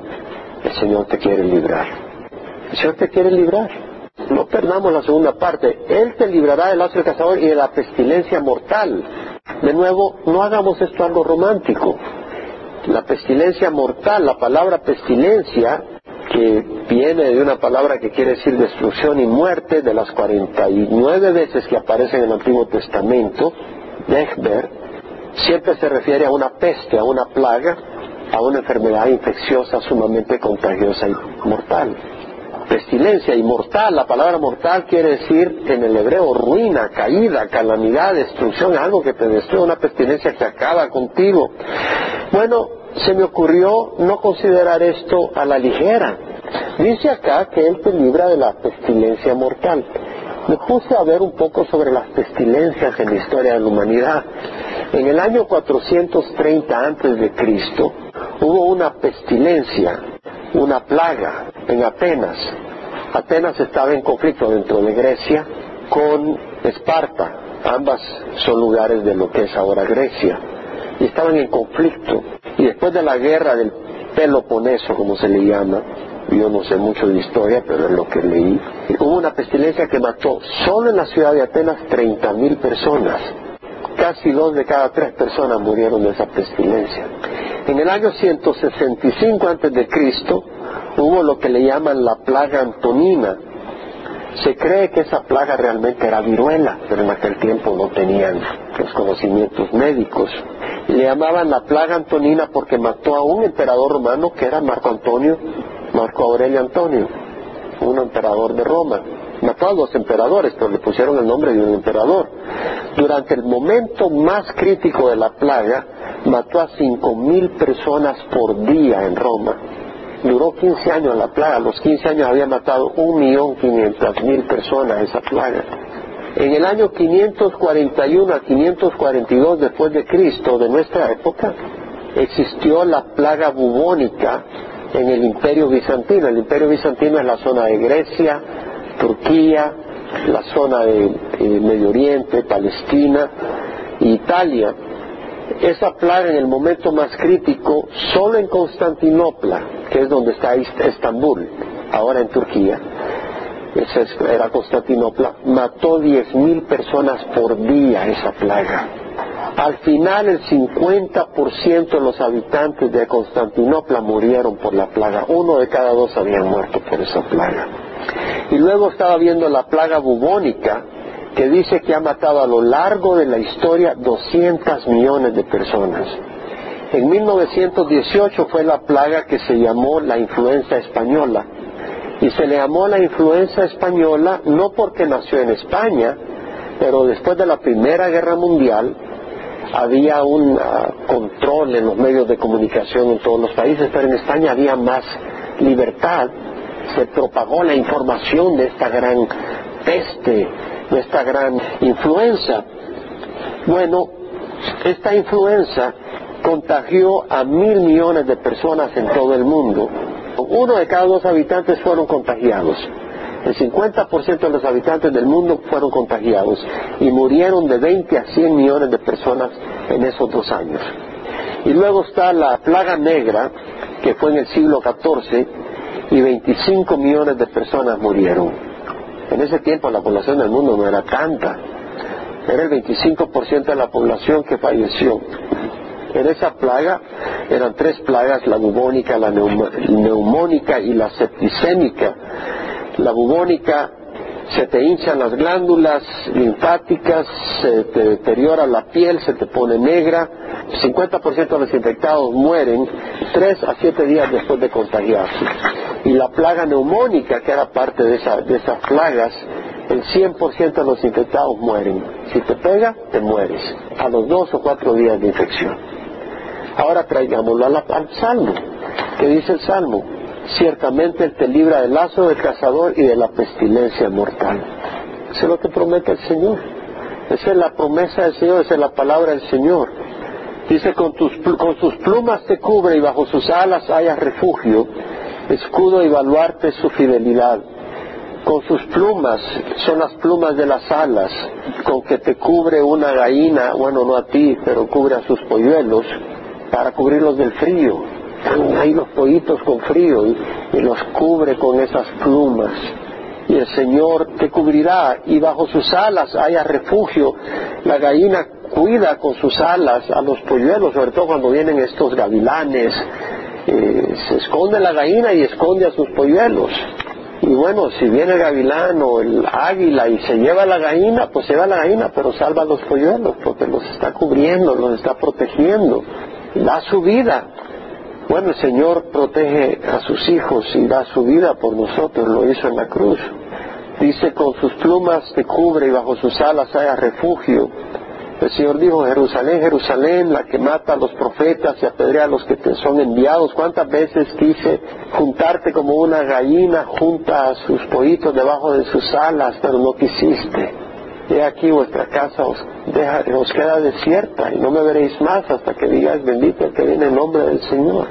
el Señor te quiere librar. El Señor te quiere librar. No perdamos la segunda parte. Él te librará del lazo del cazador y de la pestilencia mortal. De nuevo, no hagamos esto algo romántico. La pestilencia mortal, la palabra pestilencia, que viene de una palabra que quiere decir destrucción y muerte, de las 49 veces que aparece en el Antiguo Testamento, Dechber, siempre se refiere a una peste, a una plaga, a una enfermedad infecciosa sumamente contagiosa y mortal. pestilencia y mortal. La palabra mortal quiere decir en el hebreo ruina, caída, calamidad, destrucción, algo que te destruye, una pestilencia que acaba contigo. Bueno, se me ocurrió no considerar esto a la ligera. Dice acá que Él te libra de la pestilencia mortal. Me puse a ver un poco sobre las pestilencias en la historia de la humanidad. En el año 430 antes de Cristo hubo una pestilencia, una plaga en Atenas. Atenas estaba en conflicto dentro de Grecia con Esparta. Ambas son lugares de lo que es ahora Grecia. Y estaban en conflicto. Y después de la guerra del Peloponeso, como se le llama, yo no sé mucho de historia, pero es lo que leí, hubo una pestilencia que mató solo en la ciudad de Atenas 30.000 personas. Casi dos de cada tres personas murieron de esa pestilencia. En el año 165 antes de Cristo hubo lo que le llaman la plaga antonina. Se cree que esa plaga realmente era viruela, pero en aquel tiempo no tenían los conocimientos médicos. Le llamaban la plaga antonina porque mató a un emperador romano que era Marco Antonio, Marco Aurelio Antonio, un emperador de Roma. Mató a dos emperadores, pero le pusieron el nombre de un emperador. Durante el momento más crítico de la plaga, mató a cinco mil personas por día en Roma. Duró 15 años la plaga, a los 15 años había matado un millón quinientas mil personas esa plaga. En el año 541 a 542 después de Cristo, de nuestra época, existió la plaga bubónica en el imperio bizantino. El imperio bizantino es la zona de Grecia, Turquía, la zona de Medio Oriente, Palestina, Italia. Esa plaga en el momento más crítico, solo en Constantinopla, que es donde está Estambul, ahora en Turquía, era Constantinopla, mató 10.000 personas por día esa plaga. Al final el 50% de los habitantes de Constantinopla murieron por la plaga. Uno de cada dos habían muerto por esa plaga. Y luego estaba viendo la plaga bubónica, que dice que ha matado a lo largo de la historia 200 millones de personas. En 1918 fue la plaga que se llamó la influenza española. Y se le llamó la influenza española no porque nació en España, pero después de la Primera Guerra Mundial había un ah, control en los medios de comunicación en todos los países, pero en España había más libertad. Se propagó la información de esta gran peste, de esta gran influenza. Bueno, esta influenza contagió a mil millones de personas en todo el mundo. Uno de cada dos habitantes fueron contagiados. El 50% de los habitantes del mundo fueron contagiados y murieron de 20 a 100 millones de personas en esos dos años. Y luego está la plaga negra, que fue en el siglo XIV, y 25 millones de personas murieron. En ese tiempo la población del mundo no era tanta, era el 25% de la población que falleció. En esa plaga eran tres plagas, la bubónica, la neumónica y la septicémica. La bubónica se te hinchan las glándulas linfáticas, se te deteriora la piel, se te pone negra. 50% de los infectados mueren 3 a 7 días después de contagiarse. Y la plaga neumónica, que era parte de, de esas plagas, el 100% de los infectados mueren. Si te pega, te mueres a los 2 o 4 días de infección. Ahora traigámoslo al Salmo. ¿Qué dice el Salmo? Ciertamente Él te libra del lazo del cazador y de la pestilencia mortal. Eso es lo que promete el Señor. Esa es la promesa del Señor, esa es la palabra del Señor. Dice, con, tus, con sus plumas te cubre y bajo sus alas haya refugio, escudo y baluarte su fidelidad. Con sus plumas, son las plumas de las alas, con que te cubre una gallina, bueno, no a ti, pero cubre a sus polluelos, para cubrirlos del frío. Están ahí los pollitos con frío y, los cubre con esas plumas. Y el Señor te cubrirá y bajo sus alas haya refugio. La gallina cuida con sus alas a los polluelos, sobre todo cuando vienen estos gavilanes. Eh, se esconde la gallina y esconde a sus polluelos. Y bueno, si viene el gavilán o el águila y se lleva la gallina, pues se va la gallina, pero salva a los polluelos porque los está cubriendo, los está protegiendo da su vida Bueno, el Señor protege a sus hijos y da su vida por nosotros, lo hizo en la cruz. Dice, con sus plumas te cubre y bajo sus alas haya refugio. El Señor dijo, Jerusalén, Jerusalén, la que mata a los profetas y apedrea a los que te son enviados. ¿Cuántas veces quise juntarte como una gallina junta a sus pollitos debajo de sus alas, pero no quisiste? He aquí vuestra casa os, deja, os queda desierta y no me veréis más hasta que digas bendito el que viene en nombre del Señor.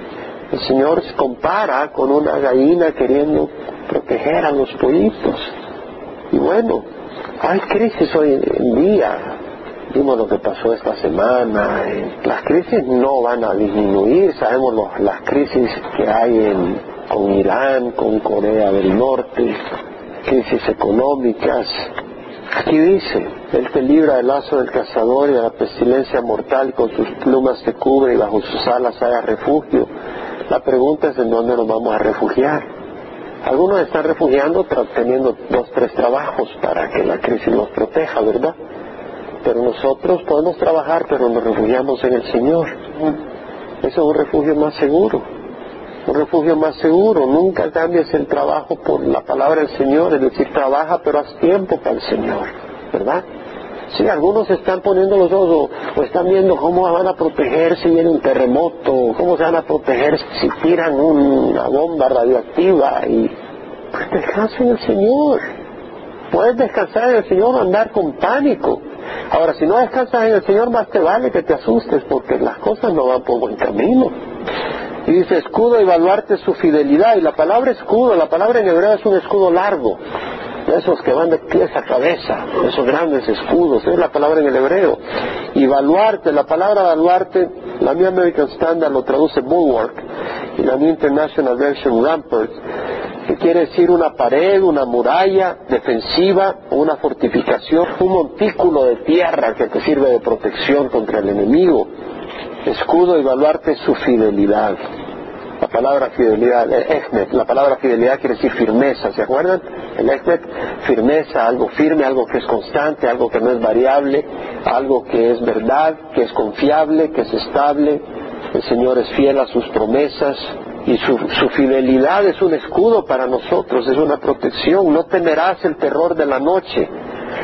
El Señor se compara con una gallina queriendo proteger a los pollitos. Y bueno, hay crisis hoy en día. Vimos lo que pasó esta semana. Las crisis no van a disminuir. Sabemos las crisis que hay en, con Irán, con Corea del Norte, crisis económicas. Aquí dice, Él te libra del lazo del cazador y de la pestilencia mortal, con sus plumas te cubre y bajo sus alas haya refugio. La pregunta es en dónde nos vamos a refugiar. Algunos están refugiando teniendo dos, tres trabajos para que la crisis los proteja, ¿verdad? Pero nosotros podemos trabajar, pero nos refugiamos en el Señor. Eso es un refugio más seguro. Un refugio más seguro. Nunca cambies el trabajo por la palabra del Señor. Es decir, trabaja, pero haz tiempo para el Señor. ¿Verdad? Sí, algunos están poniendo los ojos o, están viendo cómo van a proteger si viene un terremoto, cómo se van a proteger si tiran una bomba radioactiva y pues descansa en el Señor. Puedes descansar en el Señor, andar con pánico. Ahora, si no descansas en el Señor, más te vale que te asustes porque las cosas no van por buen camino. Y dice escudo, evaluarte su fidelidad. Y la palabra escudo, la palabra en hebreo es un escudo largo esos que van de pies a cabeza, esos grandes escudos, es la palabra en el hebreo. Y baluarte, la palabra baluarte, la New American Standard lo traduce bulwark y la New International Version rampart, que quiere decir una pared, una muralla defensiva, una fortificación, un montículo de tierra que te sirve de protección contra el enemigo. Escudo y baluarte su fidelidad. La palabra fidelidad, el la palabra fidelidad quiere decir firmeza, ¿se acuerdan? El echmet, firmeza, algo firme, algo que es constante, algo que no es variable, algo que es verdad, que es confiable, que es estable. El Señor es fiel a sus promesas y su fidelidad es un escudo para nosotros, es una protección. No temerás el terror de la noche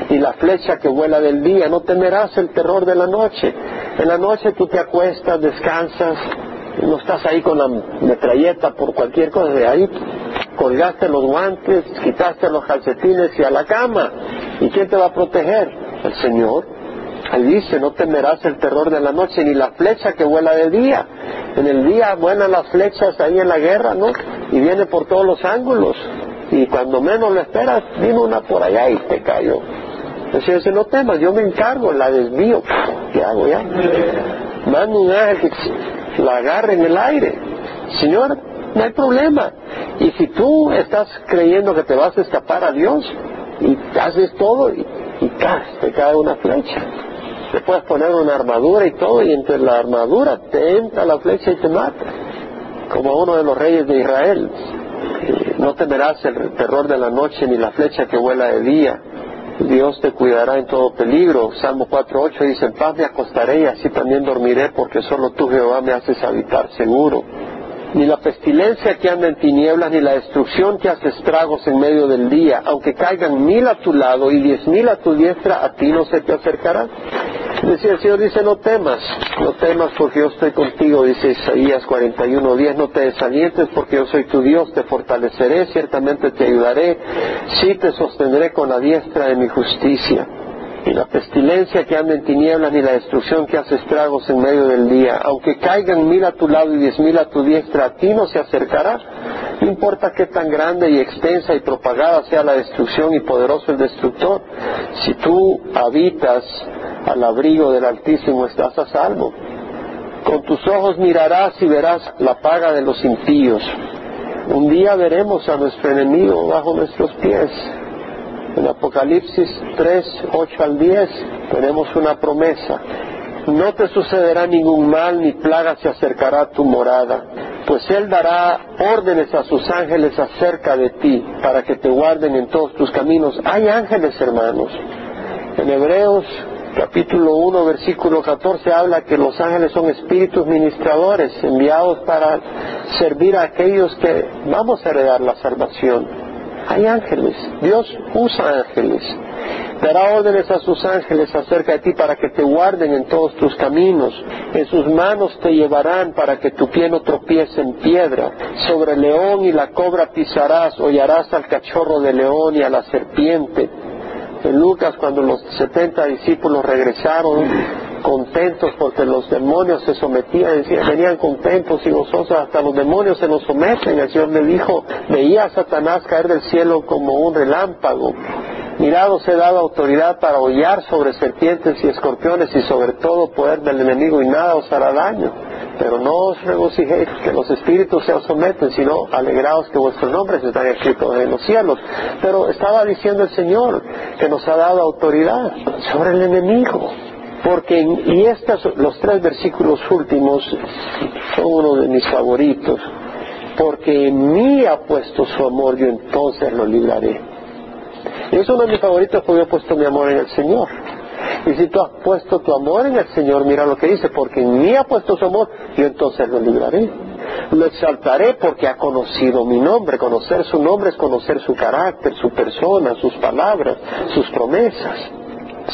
y la flecha que vuela del día, no temerás el terror de la noche. En la noche tú te acuestas, descansas, no estás ahí con la metralleta por cualquier cosa, de ahí colgaste los guantes, quitaste los calcetines y a la cama. ¿Y quién te va a proteger? El Señor. Él dice, no temerás el terror de la noche ni la flecha que vuela de día. En el día vuelan las flechas ahí en la guerra, ¿no? Y viene por todos los ángulos. Y cuando menos lo esperas, vino una por allá y te cayó. Entonces dice, no temas, yo me encargo, la desvío. ¿Qué hago ya? Mando un ángel que la agarre en el aire. Señor, no hay problema. Y si tú estás creyendo que te vas a escapar a Dios y haces todo y, y te cae una flecha. Te puedes poner una armadura y todo y entre la armadura te entra la flecha y te mata. Como uno de los reyes de Israel. No temerás el terror de la noche ni la flecha que vuela de día. Dios te cuidará en todo peligro. Salmo 4.8 dice, en paz me acostaré y así también dormiré porque solo tú Jehová me haces habitar seguro ni la pestilencia que anda en tinieblas, ni la destrucción que hace estragos en medio del día, aunque caigan mil a tu lado y diez mil a tu diestra, a ti no se te acercará. Decía el Señor, dice, no temas, no temas porque yo estoy contigo, dice Isaías 41, 10, no te desalientes porque yo soy tu Dios, te fortaleceré, ciertamente te ayudaré, sí te sostendré con la diestra de mi justicia ni la pestilencia que anda en tinieblas, ni la destrucción que hace estragos en medio del día. Aunque caigan mil a tu lado y diez mil a tu diestra, a ti no se acercará. No importa qué tan grande y extensa y propagada sea la destrucción y poderoso el destructor, si tú habitas al abrigo del Altísimo estás a salvo. Con tus ojos mirarás y verás la paga de los impíos. Un día veremos a nuestro enemigo bajo nuestros pies. En Apocalipsis 3, 8 al 10 tenemos una promesa. No te sucederá ningún mal ni plaga se acercará a tu morada, pues Él dará órdenes a sus ángeles acerca de ti para que te guarden en todos tus caminos. Hay ángeles, hermanos. En Hebreos capítulo 1, versículo 14 habla que los ángeles son espíritus ministradores enviados para servir a aquellos que vamos a heredar la salvación. Hay ángeles, Dios usa ángeles. Dará órdenes a sus ángeles acerca de ti para que te guarden en todos tus caminos. En sus manos te llevarán para que tu pie no tropiece en piedra. Sobre el león y la cobra pisarás, hollarás al cachorro de león y a la serpiente en Lucas cuando los setenta discípulos regresaron contentos porque los demonios se sometían, venían contentos y gozosos, hasta los demonios se nos someten. El Señor me dijo, veía a Satanás caer del cielo como un relámpago. Mirado se dado autoridad para hollar sobre serpientes y escorpiones y sobre todo poder del enemigo y nada os hará daño. Pero no os regocijéis que los espíritus se os someten, sino alegraos que vuestros nombres están escritos en los cielos. Pero estaba diciendo el Señor que nos ha dado autoridad sobre el enemigo. Porque, y estos, los tres versículos últimos son uno de mis favoritos. Porque en mí ha puesto su amor, yo entonces lo libraré. Es uno de mis favoritos porque he puesto mi amor en el Señor. Y si tú has puesto tu amor en el Señor, mira lo que dice, porque en mí ha puesto su amor, yo entonces lo libraré. Lo exaltaré porque ha conocido mi nombre. Conocer su nombre es conocer su carácter, su persona, sus palabras, sus promesas.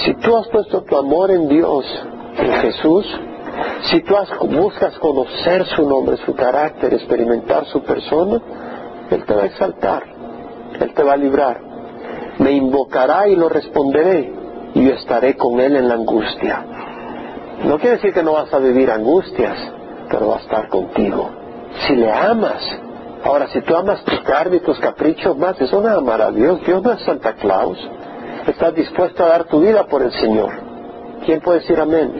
Si tú has puesto tu amor en Dios, en Jesús, si tú buscas conocer su nombre, su carácter, experimentar su persona, Él te va a exaltar, Él te va a librar. Me invocará y lo responderé y yo estaré con Él en la angustia. No quiere decir que no vas a vivir angustias, pero va a estar contigo. Si le amas, ahora si tú amas tu carne y tus caprichos más, eso no amar a Dios. Dios no es Santa Claus. Estás dispuesto a dar tu vida por el Señor. ¿Quién puede decir amén?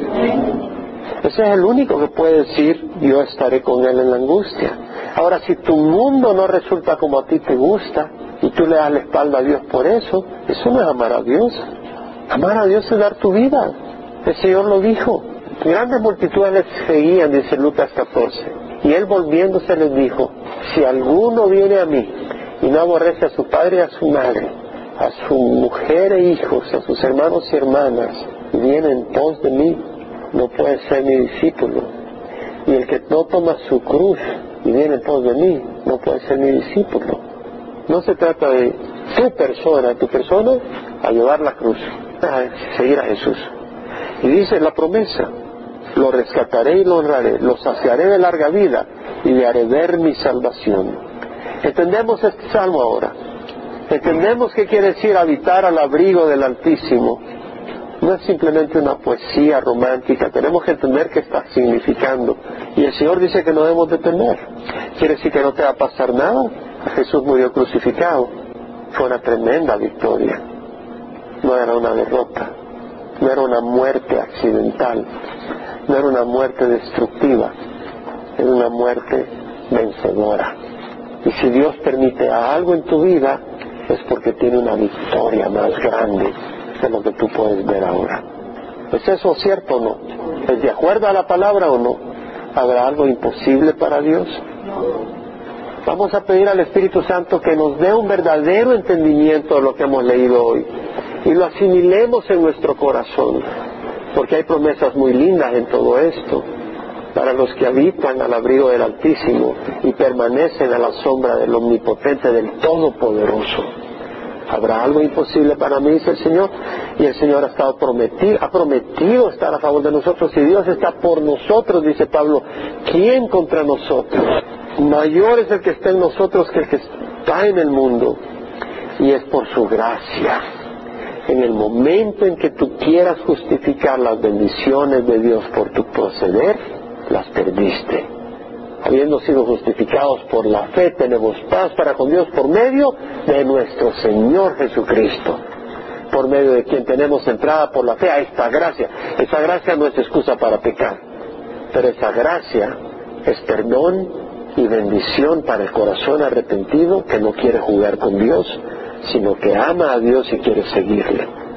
Ese es el único que puede decir, yo estaré con Él en la angustia. Ahora, si tu mundo no resulta como a ti te gusta y tú le das la espalda a Dios por eso, eso no es amar a Dios. Amar a Dios es dar tu vida. El Señor lo dijo. Grandes multitudes les seguían, dice Lucas 14. Y él volviéndose les dijo, si alguno viene a mí y no aborrece a su padre y a su madre, a su mujer e hijos, a sus hermanos y hermanas, y viene en pos de mí, no puede ser mi discípulo. Y el que no toma su cruz y viene en pos de mí, no puede ser mi discípulo. No se trata de tu persona, tu persona, a llevar la cruz seguir a Jesús. Y dice la promesa, lo rescataré y lo honraré, lo saciaré de larga vida y le haré ver mi salvación. ¿Entendemos este salmo ahora? ¿Entendemos qué quiere decir habitar al abrigo del Altísimo? No es simplemente una poesía romántica, tenemos que entender qué está significando. Y el Señor dice que no debemos de temer. ¿Quiere decir que no te va a pasar nada? Jesús murió crucificado. Fue una tremenda victoria no era una derrota, no era una muerte accidental, no era una muerte destructiva, era una muerte vencedora. Y si Dios permite algo en tu vida, es porque tiene una victoria más grande de lo que tú puedes ver ahora. ¿Es eso cierto o no? ¿Es de acuerdo a la palabra o no? ¿Habrá algo imposible para Dios? Vamos a pedir al Espíritu Santo que nos dé un verdadero entendimiento de lo que hemos leído hoy y lo asimilemos en nuestro corazón, porque hay promesas muy lindas en todo esto para los que habitan al abrigo del Altísimo y permanecen a la sombra del Omnipotente, del Todopoderoso. ¿Habrá algo imposible para mí, dice el Señor? Y el Señor ha estado prometido, ha prometido estar a favor de nosotros. Si Dios está por nosotros, dice Pablo, ¿quién contra nosotros? Mayor es el que está en nosotros que el que está en el mundo. Y es por su gracia en el momento en que tú quieras justificar las bendiciones de Dios por tu proceder, las perdiste. Habiendo sido justificados por la fe, tenemos paz para con Dios por medio de nuestro Señor Jesucristo, por medio de quien tenemos entrada por la fe a esta gracia. Esa gracia no es excusa para pecar, pero esa gracia es perdón y bendición para el corazón arrepentido que no quiere jugar con Dios, sino que ama a Dios y quiere seguirle.